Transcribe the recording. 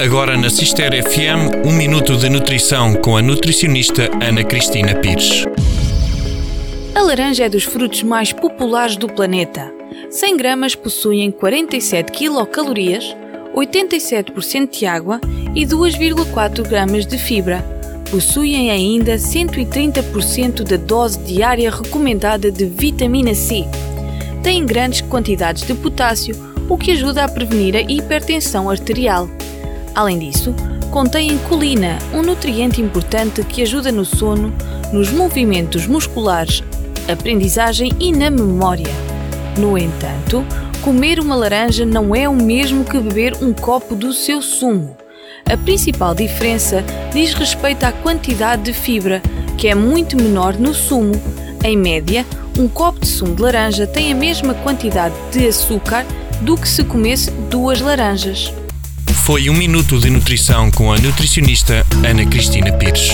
Agora na Cister FM, um minuto de nutrição com a nutricionista Ana Cristina Pires. A laranja é dos frutos mais populares do planeta. 100 gramas possuem 47 quilocalorias, 87% de água e 2,4 gramas de fibra. Possuem ainda 130% da dose diária recomendada de vitamina C. Têm grandes quantidades de potássio, o que ajuda a prevenir a hipertensão arterial. Além disso, contém colina, um nutriente importante que ajuda no sono, nos movimentos musculares, aprendizagem e na memória. No entanto, comer uma laranja não é o mesmo que beber um copo do seu sumo. A principal diferença diz respeito à quantidade de fibra, que é muito menor no sumo. Em média, um copo de sumo de laranja tem a mesma quantidade de açúcar do que se comesse duas laranjas. Foi um minuto de nutrição com a nutricionista Ana Cristina Pires.